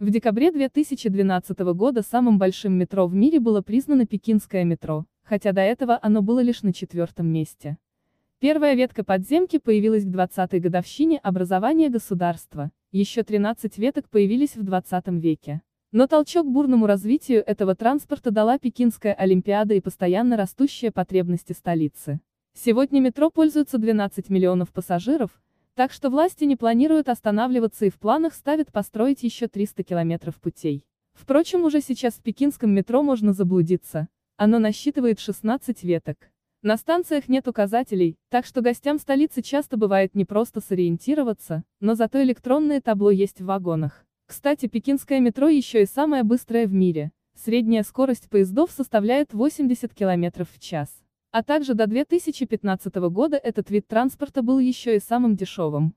В декабре 2012 года самым большим метро в мире было признано пекинское метро, хотя до этого оно было лишь на четвертом месте. Первая ветка подземки появилась к 20-й годовщине образования государства, еще 13 веток появились в 20 веке. Но толчок бурному развитию этого транспорта дала Пекинская Олимпиада и постоянно растущие потребности столицы. Сегодня метро пользуются 12 миллионов пассажиров, так что власти не планируют останавливаться и в планах ставят построить еще 300 километров путей. Впрочем, уже сейчас в пекинском метро можно заблудиться. Оно насчитывает 16 веток. На станциях нет указателей, так что гостям столицы часто бывает не просто сориентироваться, но зато электронное табло есть в вагонах. Кстати, пекинское метро еще и самое быстрое в мире. Средняя скорость поездов составляет 80 км в час. А также до 2015 года этот вид транспорта был еще и самым дешевым.